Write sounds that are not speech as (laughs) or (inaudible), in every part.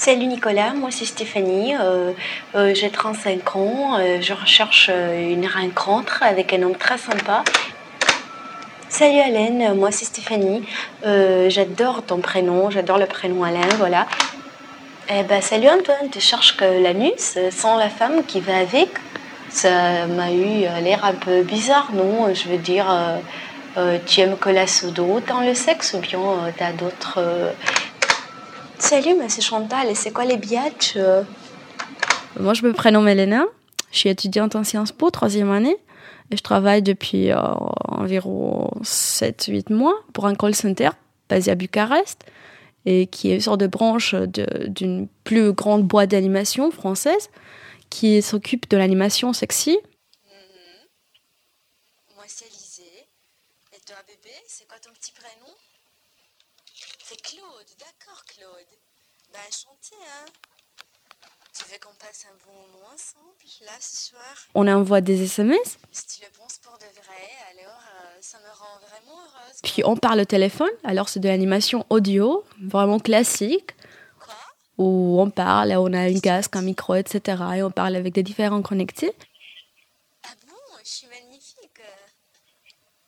Salut Nicolas, moi c'est Stéphanie, euh, euh, j'ai 35 ans, euh, je recherche une rencontre avec un homme très sympa. Salut Alain, moi c'est Stéphanie, j'adore ton prénom, j'adore le prénom Alain, voilà. Eh ben salut Antoine, tu cherches que l'anus sans la femme qui va avec? Ça m'a eu l'air un peu bizarre, non? Je veux dire, tu aimes que la sodo dans le sexe ou bien tu as d'autres Salut, c'est Chantal. Et c'est quoi les biatchs euh? Moi, je me prénomme Elena. Je suis étudiante en Sciences Po, troisième année. Et je travaille depuis euh, environ 7-8 mois pour un call center basé à Bucarest et qui est une sorte de branche d'une plus grande boîte d'animation française qui s'occupe de l'animation sexy. Moi, c'est Alizé. Et toi, bébé, c'est quoi ton petit prénom? C'est Claude, d'accord Claude. Ben enchanté, hein. Tu veux qu'on passe un bon moment ensemble, là, ce soir? On envoie des SMS Si tu le penses pour de vrai, alors euh, ça me rend vraiment heureuse. Puis on parle au téléphone, alors c'est de l'animation audio, vraiment classique. Quoi? Où on parle, on a une casque, un micro, etc. Et on parle avec des différents connectés. Ah bon? Je suis magnifique.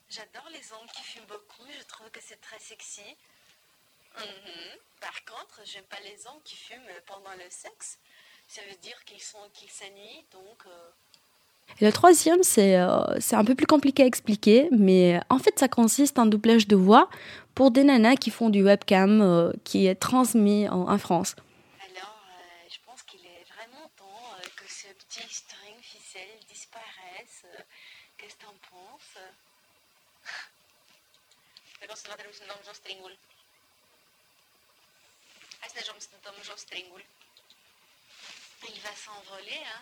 J'adore les hommes qui fument beaucoup, je trouve que c'est très sexy. Mhm. Par contre, j'aime pas les hommes qui fument pendant le sexe. Ça veut dire qu'ils sont qu'ils s'ennuient, donc. Euh. Et le troisième, c'est euh, c'est un peu plus compliqué à expliquer, mais en fait, ça consiste en doublage de voix pour des nanas qui font du webcam euh, qui est transmis en, France. Alors, je pense qu'il est vraiment temps que ce petit string ficelle disparaisse. Qu'est-ce que t'en penses? (laughs) il va s'envoler, hein.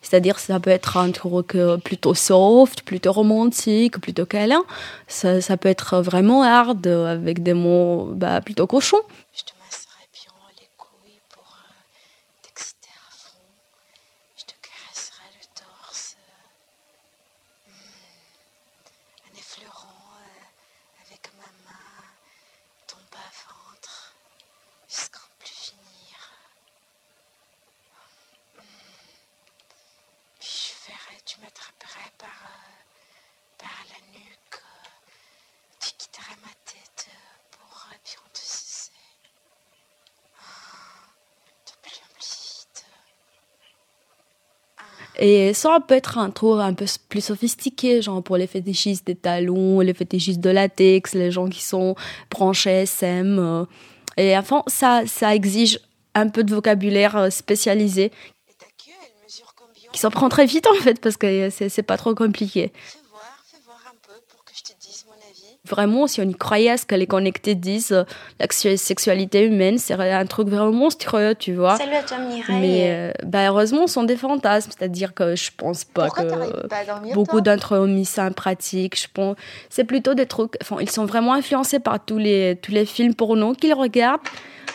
C'est-à-dire ça peut être un truc euh, plutôt soft, plutôt romantique, plutôt câlin. Ça, ça peut être vraiment hard, avec des mots bah, plutôt cochons. Je te masserai bien les couilles pour euh, t'exciter à fond. Je te caresserai le torse. Euh, hmm, un effleurant avec ma main, ton bas-ventre, jusqu'en plus finir. Puis je verrai, tu m'attraperais par, euh, par la nuque, euh, tu quitterais ma tête euh, pour bien te sucer. de plus en plus vite. Et ça peut être un tour un peu plus sophistiqué, genre pour les fétichistes des talons, les fétichistes de latex, les gens qui sont branchés SM. Et enfin, ça, ça exige un peu de vocabulaire euh, spécialisé. Qui s'en prend très vite en fait, parce que c'est pas trop compliqué. Fais voir, fais voir un peu pour que je te dise mon avis. Vraiment, si on y croyait à ce que les connectés disent, euh, la sexualité humaine serait un truc vraiment monstrueux, tu vois. Salut à toi, Mireille. Mais euh, bah, heureusement, ce sont des fantasmes. C'est-à-dire que je pense pas Pourquoi que pas à dormir, beaucoup d'entre eux ont mis ça en pratique. Je pense, c'est plutôt des trucs. Enfin, ils sont vraiment influencés par tous les tous les films porno qu'ils regardent.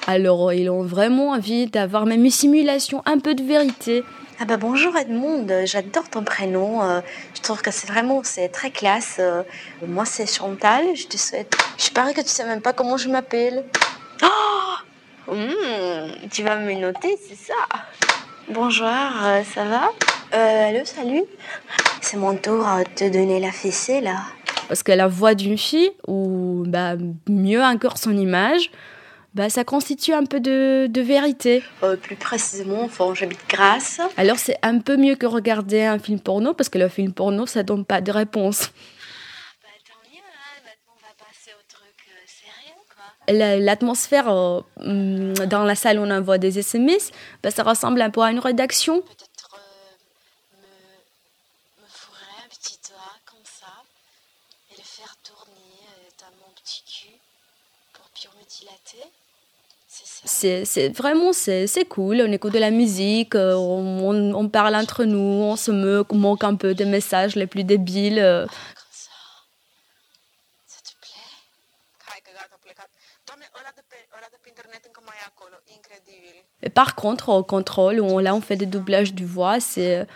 Alors, ils ont vraiment envie d'avoir même une simulation, un peu de vérité. Ah bah bonjour Edmond, j'adore ton prénom. euh, Je trouve que c'est vraiment très classe. euh. Moi c'est Chantal. Je te souhaite. Je parie que tu sais même pas comment je m'appelle. Oh Hmm, Tu vas me noter, c'est ça. Bonjour, euh, ça va? Euh, Allô, salut. C'est mon tour euh, de te donner la fessée là. Parce que la voix d'une fille, ou bah, mieux encore son image, bah, ça constitue un peu de, de vérité. Euh, plus précisément, enfin, j'habite Grasse. Alors c'est un peu mieux que regarder un film porno, parce que le film porno, ça donne pas de réponse. Bah tant mieux, hein. Maintenant on va passer au truc euh, sérieux quoi. La- L'atmosphère euh, hum, dans la salle où on envoie des SMS, bah, ça ressemble un peu à une rédaction. Peut-être euh, me, me fourrer un petit doigt comme ça et le faire tourner euh, dans mon petit cul pour me dilater. C'est vraiment c'est c'est cool. On écoute de la musique, euh, on, on- on parle entre nous, on se moque, on moque un peu des messages les plus débiles. euh. Et par contre, au contrôle, où on, là on fait des doublages du voix, c'est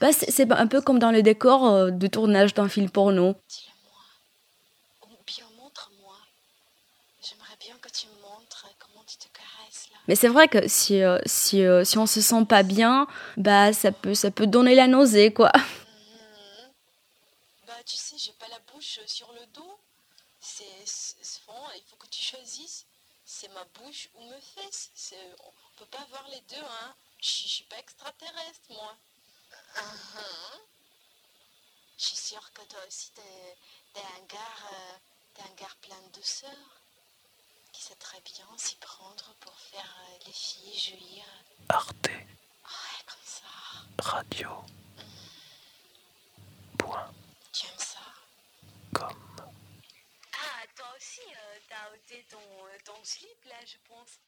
bah, c'est c'est un peu comme dans le décor euh, de tournage d'un film porno. Dis-le-moi. Ou bien montre-moi. J'aimerais bien bien que tu me montres comment tu te caresses là. Mais c'est vrai que si, euh, si, euh, si on se sent pas bien, bah ça peut, ça peut donner la nausée, quoi. Bah tu sais, j'ai pas la bouche sur le dos. C'est il faut que tu choisisses. C'est ma bouche ou mes fesses. C'est- On peut pas avoir les deux, hein. Je suis- pas extraterrestre, moi. Mhm. Je suis sûre que toi aussi, t'es un gars, euh, un gars plein de douceur, sait très bien s'y prendre pour faire euh, les filles jouir. Arte Ouais, comme ça. Radio. Point Tu aimes ça com. Ah, toi aussi, t'as ôté ton, ton slip là, je pense.